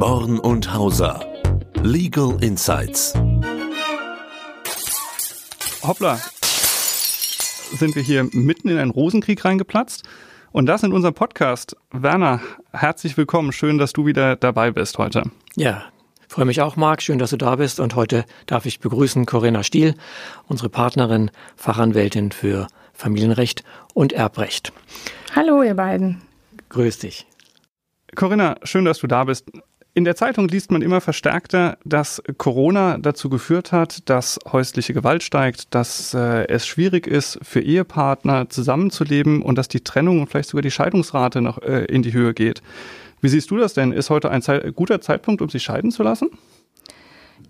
Born und Hauser. Legal Insights. Hoppla. Sind wir hier mitten in einen Rosenkrieg reingeplatzt? Und das in unserem Podcast. Werner, herzlich willkommen. Schön, dass du wieder dabei bist heute. Ja, freue mich auch, Marc. Schön, dass du da bist. Und heute darf ich begrüßen Corinna Stiel, unsere Partnerin, Fachanwältin für Familienrecht und Erbrecht. Hallo, ihr beiden. Grüß dich. Corinna, schön, dass du da bist. In der Zeitung liest man immer verstärkter, dass Corona dazu geführt hat, dass häusliche Gewalt steigt, dass äh, es schwierig ist, für Ehepartner zusammenzuleben und dass die Trennung und vielleicht sogar die Scheidungsrate noch äh, in die Höhe geht. Wie siehst du das denn? Ist heute ein Ze guter Zeitpunkt, um sich scheiden zu lassen?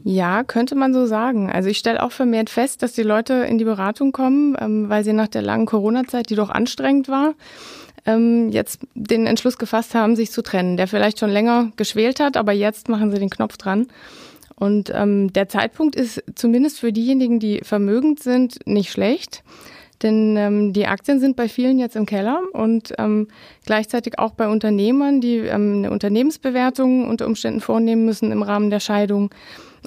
Ja, könnte man so sagen. Also ich stelle auch vermehrt fest, dass die Leute in die Beratung kommen, ähm, weil sie nach der langen Corona-Zeit, die doch anstrengend war, ähm, jetzt den Entschluss gefasst haben, sich zu trennen, der vielleicht schon länger geschwelt hat, aber jetzt machen sie den Knopf dran. Und ähm, der Zeitpunkt ist zumindest für diejenigen, die vermögend sind, nicht schlecht. Denn ähm, die Aktien sind bei vielen jetzt im Keller und ähm, gleichzeitig auch bei Unternehmern, die ähm, eine Unternehmensbewertung unter Umständen vornehmen müssen im Rahmen der Scheidung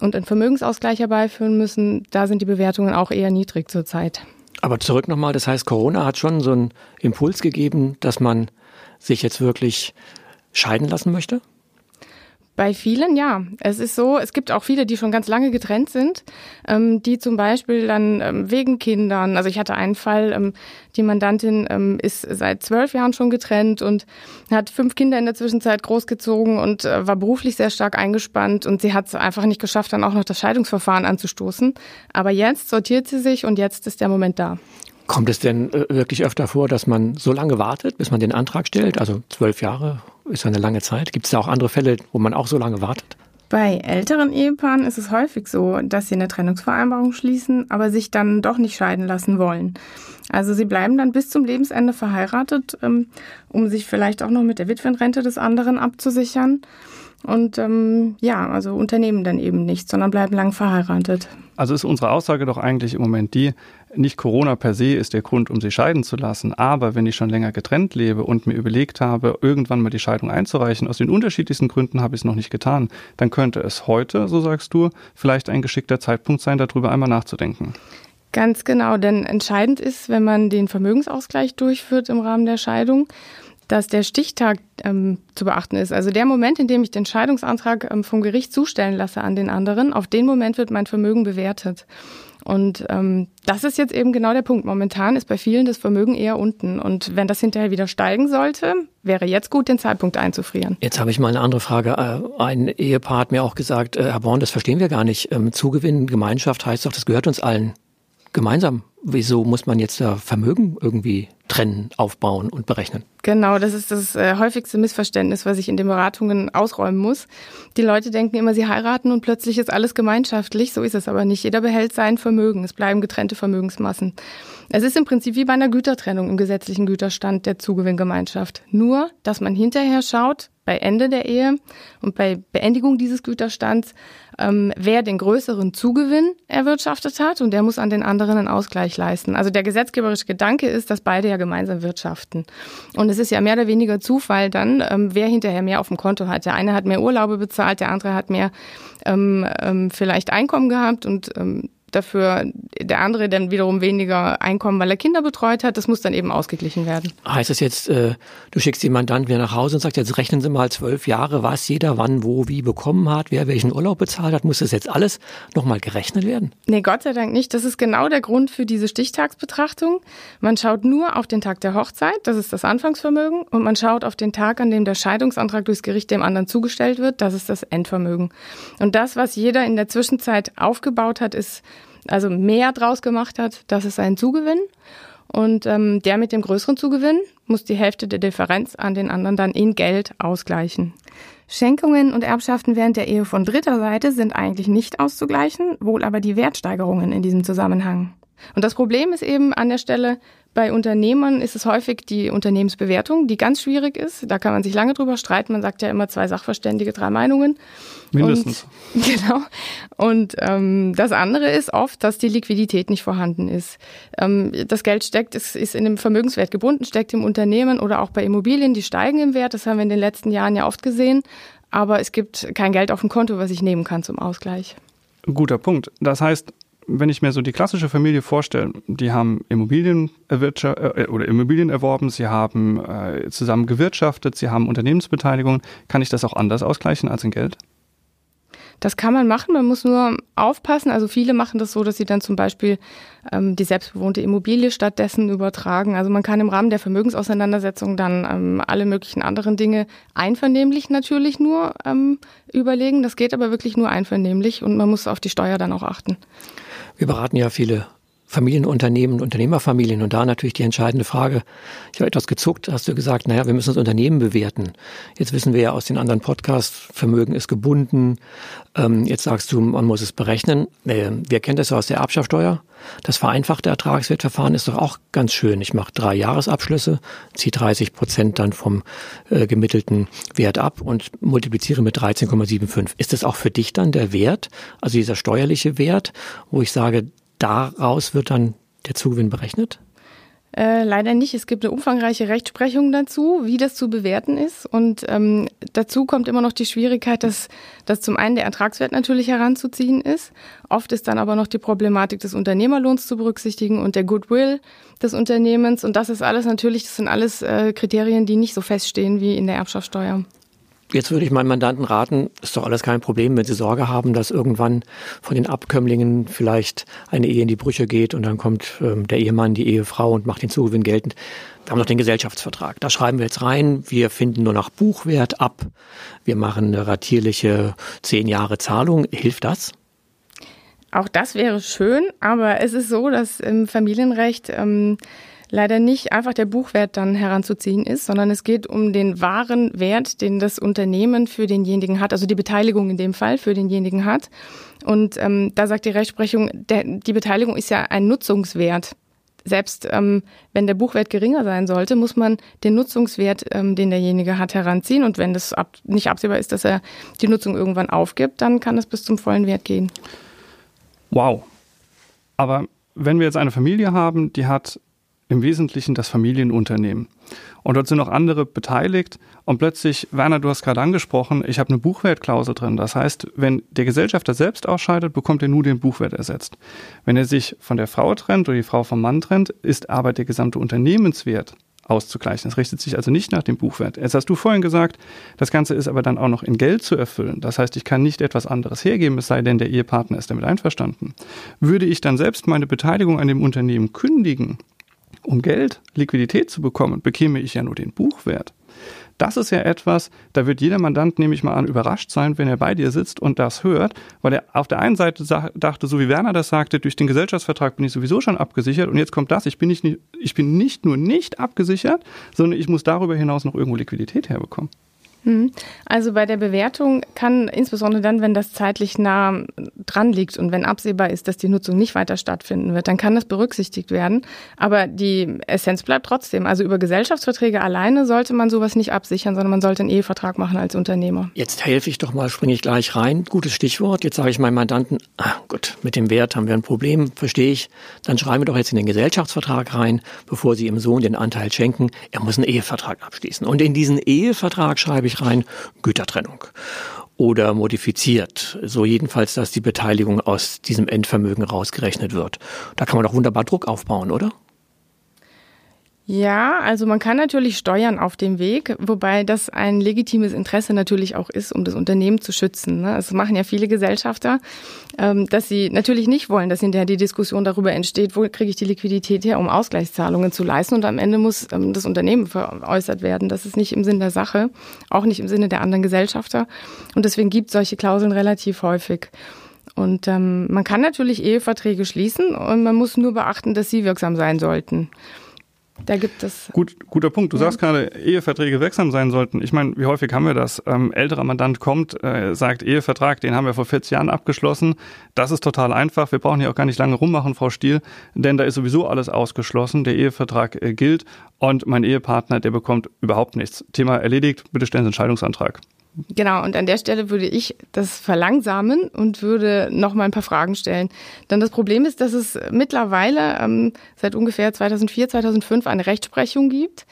und einen Vermögensausgleich herbeiführen müssen. Da sind die Bewertungen auch eher niedrig zurzeit. Aber zurück nochmal, das heißt, Corona hat schon so einen Impuls gegeben, dass man sich jetzt wirklich scheiden lassen möchte? Bei vielen ja. Es ist so, es gibt auch viele, die schon ganz lange getrennt sind, ähm, die zum Beispiel dann ähm, wegen Kindern, also ich hatte einen Fall, ähm, die Mandantin ähm, ist seit zwölf Jahren schon getrennt und hat fünf Kinder in der Zwischenzeit großgezogen und äh, war beruflich sehr stark eingespannt und sie hat es einfach nicht geschafft, dann auch noch das Scheidungsverfahren anzustoßen. Aber jetzt sortiert sie sich und jetzt ist der Moment da. Kommt es denn äh, wirklich öfter vor, dass man so lange wartet, bis man den Antrag stellt? Also zwölf Jahre ist eine lange Zeit. Gibt es da auch andere Fälle, wo man auch so lange wartet? Bei älteren Ehepaaren ist es häufig so, dass sie eine Trennungsvereinbarung schließen, aber sich dann doch nicht scheiden lassen wollen. Also sie bleiben dann bis zum Lebensende verheiratet, ähm, um sich vielleicht auch noch mit der Witwenrente des anderen abzusichern. Und ähm, ja, also unternehmen dann eben nichts, sondern bleiben lang verheiratet. Also ist unsere Aussage doch eigentlich im Moment die, nicht Corona per se ist der Grund, um sich scheiden zu lassen, aber wenn ich schon länger getrennt lebe und mir überlegt habe, irgendwann mal die Scheidung einzureichen, aus den unterschiedlichsten Gründen habe ich es noch nicht getan, dann könnte es heute, so sagst du, vielleicht ein geschickter Zeitpunkt sein, darüber einmal nachzudenken. Ganz genau, denn entscheidend ist, wenn man den Vermögensausgleich durchführt im Rahmen der Scheidung, dass der Stichtag ähm, zu beachten ist. Also der Moment, in dem ich den Scheidungsantrag ähm, vom Gericht zustellen lasse an den anderen, auf den Moment wird mein Vermögen bewertet. Und ähm, das ist jetzt eben genau der Punkt. Momentan ist bei vielen das Vermögen eher unten. Und wenn das hinterher wieder steigen sollte, wäre jetzt gut, den Zeitpunkt einzufrieren. Jetzt habe ich mal eine andere Frage. Äh, ein Ehepaar hat mir auch gesagt, äh, Herr Born, das verstehen wir gar nicht. Ähm, Zugewinn, Gemeinschaft heißt doch, das gehört uns allen gemeinsam. Wieso muss man jetzt da Vermögen irgendwie trennen, aufbauen und berechnen? Genau, das ist das äh, häufigste Missverständnis, was ich in den Beratungen ausräumen muss. Die Leute denken immer, sie heiraten und plötzlich ist alles gemeinschaftlich. So ist es aber nicht. Jeder behält sein Vermögen. Es bleiben getrennte Vermögensmassen. Es ist im Prinzip wie bei einer Gütertrennung im gesetzlichen Güterstand der Zugewinngemeinschaft. Nur, dass man hinterher schaut, bei Ende der Ehe und bei Beendigung dieses Güterstands, ähm, wer den größeren Zugewinn erwirtschaftet hat und der muss an den anderen einen Ausgleich leisten. Also der gesetzgeberische Gedanke ist, dass beide ja gemeinsam wirtschaften. Und es ist ja mehr oder weniger Zufall dann, ähm, wer hinterher mehr auf dem Konto hat. Der eine hat mehr Urlaube bezahlt, der andere hat mehr ähm, ähm, vielleicht Einkommen gehabt und ähm, dafür der andere dann wiederum weniger Einkommen, weil er Kinder betreut hat. Das muss dann eben ausgeglichen werden. Heißt das jetzt, äh, du schickst den Mandanten wieder nach Hause und sagst, jetzt rechnen Sie mal zwölf Jahre, was jeder wann, wo, wie bekommen hat, wer welchen Urlaub bezahlt hat. Muss das jetzt alles nochmal gerechnet werden? Nee, Gott sei Dank nicht. Das ist genau der Grund für diese Stichtagsbetrachtung. Man schaut nur auf den Tag der Hochzeit, das ist das Anfangsvermögen, und man schaut auf den Tag, an dem der Scheidungsantrag durchs Gericht dem anderen zugestellt wird, das ist das Endvermögen. Und das, was jeder in der Zwischenzeit aufgebaut hat, ist also mehr draus gemacht hat, das ist ein Zugewinn. Und ähm, der mit dem größeren Zugewinn muss die Hälfte der Differenz an den anderen dann in Geld ausgleichen. Schenkungen und Erbschaften während der Ehe von dritter Seite sind eigentlich nicht auszugleichen, wohl aber die Wertsteigerungen in diesem Zusammenhang. Und das Problem ist eben an der Stelle, bei Unternehmern ist es häufig die Unternehmensbewertung, die ganz schwierig ist. Da kann man sich lange drüber streiten. Man sagt ja immer zwei Sachverständige, drei Meinungen. Mindestens. Und, genau. Und ähm, das andere ist oft, dass die Liquidität nicht vorhanden ist. Ähm, das Geld steckt, es ist in dem Vermögenswert gebunden, steckt im Unternehmen oder auch bei Immobilien, die steigen im Wert. Das haben wir in den letzten Jahren ja oft gesehen. aber es gibt kein Geld auf dem Konto, was ich nehmen kann zum Ausgleich. Guter Punkt. Das heißt, wenn ich mir so die klassische Familie vorstelle, die haben Immobilien äh, oder Immobilien erworben, sie haben äh, zusammen gewirtschaftet, sie haben Unternehmensbeteiligung, kann ich das auch anders ausgleichen als in Geld? Das kann man machen, man muss nur aufpassen. Also viele machen das so, dass sie dann zum Beispiel ähm, die selbstbewohnte Immobilie stattdessen übertragen. Also man kann im Rahmen der Vermögensauseinandersetzung dann ähm, alle möglichen anderen Dinge einvernehmlich natürlich nur ähm, überlegen. Das geht aber wirklich nur einvernehmlich und man muss auf die Steuer dann auch achten. Wir beraten ja viele Familienunternehmen, Unternehmerfamilien und da natürlich die entscheidende Frage. Ich habe etwas gezuckt, hast du gesagt, naja, wir müssen das Unternehmen bewerten. Jetzt wissen wir ja aus den anderen Podcasts, Vermögen ist gebunden. Ähm, jetzt sagst du, man muss es berechnen. Äh, wir kennen das aus der Erbschaftssteuer. Das vereinfachte Ertragswertverfahren ist doch auch ganz schön. Ich mache drei Jahresabschlüsse, ziehe 30 Prozent dann vom äh, gemittelten Wert ab und multipliziere mit 13,75. Ist das auch für dich dann der Wert, also dieser steuerliche Wert, wo ich sage, daraus wird dann der Zugewinn berechnet? Äh, leider nicht. Es gibt eine umfangreiche Rechtsprechung dazu, wie das zu bewerten ist. Und ähm, dazu kommt immer noch die Schwierigkeit, dass, dass zum einen der Ertragswert natürlich heranzuziehen ist. Oft ist dann aber noch die Problematik des Unternehmerlohns zu berücksichtigen und der Goodwill des Unternehmens. Und das ist alles natürlich, das sind alles äh, Kriterien, die nicht so feststehen wie in der Erbschaftssteuer. Jetzt würde ich meinen Mandanten raten, ist doch alles kein Problem, wenn sie Sorge haben, dass irgendwann von den Abkömmlingen vielleicht eine Ehe in die Brüche geht und dann kommt ähm, der Ehemann, die Ehefrau und macht den Zugewinn geltend. Wir haben noch den Gesellschaftsvertrag. Da schreiben wir jetzt rein, wir finden nur nach Buchwert ab. Wir machen eine ratierliche zehn Jahre Zahlung. Hilft das? Auch das wäre schön, aber es ist so, dass im Familienrecht ähm, leider nicht einfach der Buchwert dann heranzuziehen ist, sondern es geht um den wahren Wert, den das Unternehmen für denjenigen hat, also die Beteiligung in dem Fall für denjenigen hat. Und ähm, da sagt die Rechtsprechung, der, die Beteiligung ist ja ein Nutzungswert. Selbst ähm, wenn der Buchwert geringer sein sollte, muss man den Nutzungswert, ähm, den derjenige hat, heranziehen. Und wenn das ab, nicht absehbar ist, dass er die Nutzung irgendwann aufgibt, dann kann es bis zum vollen Wert gehen. Wow. Aber wenn wir jetzt eine Familie haben, die hat im Wesentlichen das Familienunternehmen. Und dort sind noch andere beteiligt. Und plötzlich, Werner, du hast gerade angesprochen, ich habe eine Buchwertklausel drin. Das heißt, wenn der Gesellschafter selbst ausscheidet, bekommt er nur den Buchwert ersetzt. Wenn er sich von der Frau trennt oder die Frau vom Mann trennt, ist aber der gesamte Unternehmenswert auszugleichen. Das richtet sich also nicht nach dem Buchwert. Jetzt hast du vorhin gesagt, das Ganze ist aber dann auch noch in Geld zu erfüllen. Das heißt, ich kann nicht etwas anderes hergeben, es sei denn, der Ehepartner ist damit einverstanden. Würde ich dann selbst meine Beteiligung an dem Unternehmen kündigen, um Geld, Liquidität zu bekommen, bekäme ich ja nur den Buchwert. Das ist ja etwas, da wird jeder Mandant, nehme ich mal an, überrascht sein, wenn er bei dir sitzt und das hört, weil er auf der einen Seite dachte, so wie Werner das sagte, durch den Gesellschaftsvertrag bin ich sowieso schon abgesichert und jetzt kommt das, ich bin nicht, ich bin nicht nur nicht abgesichert, sondern ich muss darüber hinaus noch irgendwo Liquidität herbekommen. Mhm. Also bei der Bewertung kann insbesondere dann, wenn das zeitlich nah dran liegt und wenn absehbar ist, dass die Nutzung nicht weiter stattfinden wird, dann kann das berücksichtigt werden. Aber die Essenz bleibt trotzdem. Also über Gesellschaftsverträge alleine sollte man sowas nicht absichern, sondern man sollte einen Ehevertrag machen als Unternehmer. Jetzt helfe ich doch mal, springe ich gleich rein. Gutes Stichwort. Jetzt sage ich meinem Mandanten, ah, gut, mit dem Wert haben wir ein Problem, verstehe ich. Dann schreiben wir doch jetzt in den Gesellschaftsvertrag rein, bevor Sie Ihrem Sohn den Anteil schenken. Er muss einen Ehevertrag abschließen. Und in diesen Ehevertrag schreibe ich ich rein, Gütertrennung oder modifiziert. So jedenfalls, dass die Beteiligung aus diesem Endvermögen rausgerechnet wird. Da kann man doch wunderbar Druck aufbauen, oder? Ja, also man kann natürlich steuern auf dem Weg, wobei das ein legitimes Interesse natürlich auch ist, um das Unternehmen zu schützen. Ne? Das machen ja viele Gesellschafter, ähm, dass sie natürlich nicht wollen, dass hinterher die Diskussion darüber entsteht, wo kriege ich die Liquidität her, um Ausgleichszahlungen zu leisten und am Ende muss ähm, das Unternehmen veräußert werden. Das ist nicht im Sinn der Sache, auch nicht im Sinne der anderen Gesellschafter. Und deswegen gibt es solche Klauseln relativ häufig. Und ähm, man kann natürlich Eheverträge schließen und man muss nur beachten, dass sie wirksam sein sollten. Da gibt es. Gut, guter Punkt. Du ja. sagst gerade, Eheverträge wirksam sein sollten. Ich meine, wie häufig haben wir das? Ähm, älterer Mandant kommt, äh, sagt, Ehevertrag, den haben wir vor 40 Jahren abgeschlossen. Das ist total einfach. Wir brauchen hier auch gar nicht lange rummachen, Frau Stiel, denn da ist sowieso alles ausgeschlossen. Der Ehevertrag äh, gilt und mein Ehepartner, der bekommt überhaupt nichts. Thema erledigt. Bitte stellen Sie einen Scheidungsantrag. Genau, und an der Stelle würde ich das verlangsamen und würde noch mal ein paar Fragen stellen. Denn das Problem ist, dass es mittlerweile ähm, seit ungefähr 2004, 2005 eine Rechtsprechung gibt,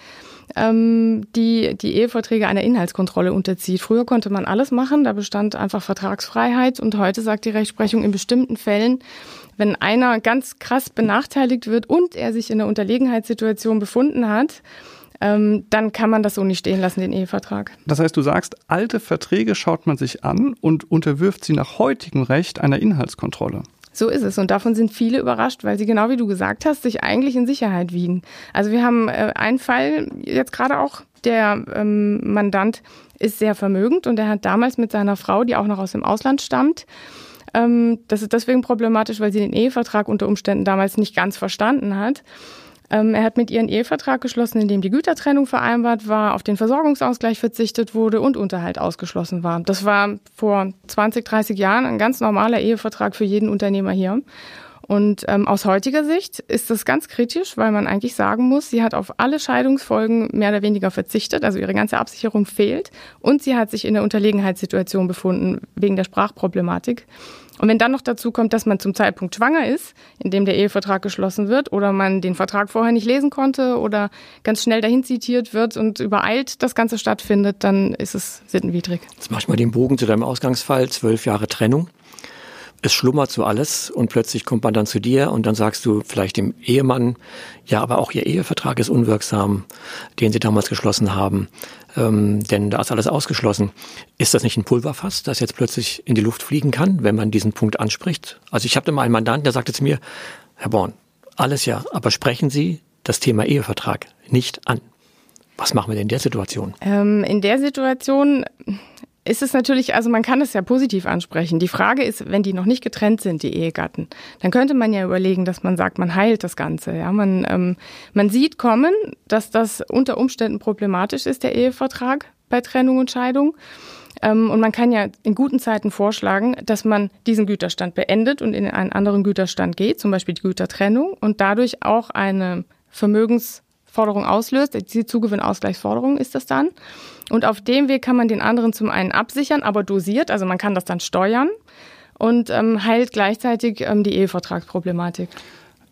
ähm, die die Eheverträge einer Inhaltskontrolle unterzieht. Früher konnte man alles machen, da bestand einfach Vertragsfreiheit und heute sagt die Rechtsprechung in bestimmten Fällen, wenn einer ganz krass benachteiligt wird und er sich in einer Unterlegenheitssituation befunden hat, ähm, dann kann man das so nicht stehen lassen, den Ehevertrag. Das heißt, du sagst, alte Verträge schaut man sich an und unterwirft sie nach heutigem Recht einer Inhaltskontrolle. So ist es. Und davon sind viele überrascht, weil sie genau wie du gesagt hast, sich eigentlich in Sicherheit wiegen. Also wir haben äh, einen Fall jetzt gerade auch, der ähm, Mandant ist sehr vermögend und er hat damals mit seiner Frau, die auch noch aus dem Ausland stammt, ähm, das ist deswegen problematisch, weil sie den Ehevertrag unter Umständen damals nicht ganz verstanden hat. Ähm, er hat mit ihr einen Ehevertrag geschlossen, in dem die Gütertrennung vereinbart war, auf den Versorgungsausgleich verzichtet wurde und Unterhalt ausgeschlossen war. Das war vor 20, 30 Jahren ein ganz normaler Ehevertrag für jeden Unternehmer hier. Und ähm, aus heutiger Sicht ist das ganz kritisch, weil man eigentlich sagen muss, sie hat auf alle Scheidungsfolgen mehr oder weniger verzichtet, also ihre ganze Absicherung fehlt und sie hat sich in der Unterlegenheitssituation befunden wegen der Sprachproblematik. Und wenn dann noch dazu kommt, dass man zum Zeitpunkt schwanger ist, in dem der Ehevertrag geschlossen wird, oder man den Vertrag vorher nicht lesen konnte oder ganz schnell dahin zitiert wird und übereilt das Ganze stattfindet, dann ist es sittenwidrig. Jetzt mach ich mal den Bogen zu deinem Ausgangsfall, zwölf Jahre Trennung. Es schlummert so alles und plötzlich kommt man dann zu dir und dann sagst du vielleicht dem Ehemann, ja, aber auch ihr Ehevertrag ist unwirksam, den sie damals geschlossen haben, ähm, denn da ist alles ausgeschlossen. Ist das nicht ein Pulverfass, das jetzt plötzlich in die Luft fliegen kann, wenn man diesen Punkt anspricht? Also ich habe mal einen Mandanten, der sagte zu mir, Herr Born, alles ja, aber sprechen Sie das Thema Ehevertrag nicht an. Was machen wir denn in der Situation? Ähm, in der Situation ist es natürlich, also man kann es ja positiv ansprechen. Die Frage ist, wenn die noch nicht getrennt sind, die Ehegatten, dann könnte man ja überlegen, dass man sagt, man heilt das Ganze. Ja, man, ähm, man sieht kommen, dass das unter Umständen problematisch ist, der Ehevertrag bei Trennung und Scheidung. Ähm, und man kann ja in guten Zeiten vorschlagen, dass man diesen Güterstand beendet und in einen anderen Güterstand geht, zum Beispiel die Gütertrennung, und dadurch auch eine Vermögensforderung auslöst. Die Zugewinnausgleichsforderung ist das dann. Und auf dem Weg kann man den anderen zum einen absichern, aber dosiert, also man kann das dann steuern und ähm, heilt gleichzeitig ähm, die Ehevertragsproblematik.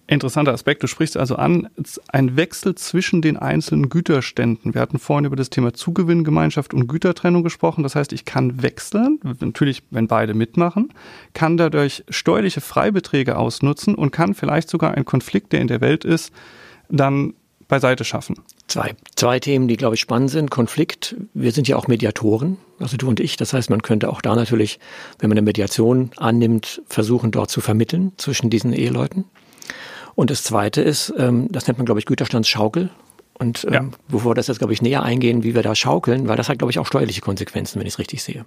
Interessanter Aspekt. Du sprichst also an, ein Wechsel zwischen den einzelnen Güterständen. Wir hatten vorhin über das Thema Zugewinngemeinschaft und Gütertrennung gesprochen. Das heißt, ich kann wechseln, natürlich, wenn beide mitmachen, kann dadurch steuerliche Freibeträge ausnutzen und kann vielleicht sogar einen Konflikt, der in der Welt ist, dann beiseite schaffen. Zwei, zwei Themen, die, glaube ich, spannend sind. Konflikt. Wir sind ja auch Mediatoren, also du und ich. Das heißt, man könnte auch da natürlich, wenn man eine Mediation annimmt, versuchen, dort zu vermitteln zwischen diesen Eheleuten. Und das Zweite ist, ähm, das nennt man, glaube ich, Güterstandsschaukel. Und ähm, ja. bevor wir das jetzt, glaube ich, näher eingehen, wie wir da schaukeln, weil das hat, glaube ich, auch steuerliche Konsequenzen, wenn ich es richtig sehe.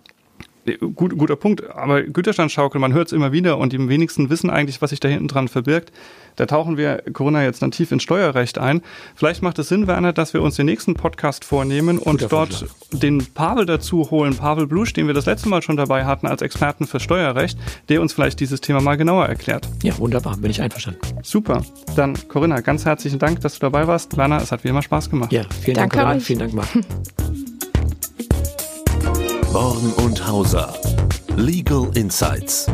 Gut, guter Punkt. Aber Güterstandsschaukel, man hört es immer wieder und die wenigsten wissen eigentlich, was sich da hinten dran verbirgt. Da tauchen wir Corona jetzt dann tief ins Steuerrecht ein. Vielleicht macht es Sinn, Werner, dass wir uns den nächsten Podcast vornehmen und Guter dort Vorschlag. den Pavel dazu holen, Pavel Blusch, den wir das letzte Mal schon dabei hatten als Experten für Steuerrecht, der uns vielleicht dieses Thema mal genauer erklärt. Ja, wunderbar, bin ich einverstanden. Super. Dann Corinna, ganz herzlichen Dank, dass du dabei warst. Werner, es hat wie immer Spaß gemacht. Ja, vielen Danke Dank, Corinna. Vielen Dank, Marc. Born und Hauser. Legal Insights.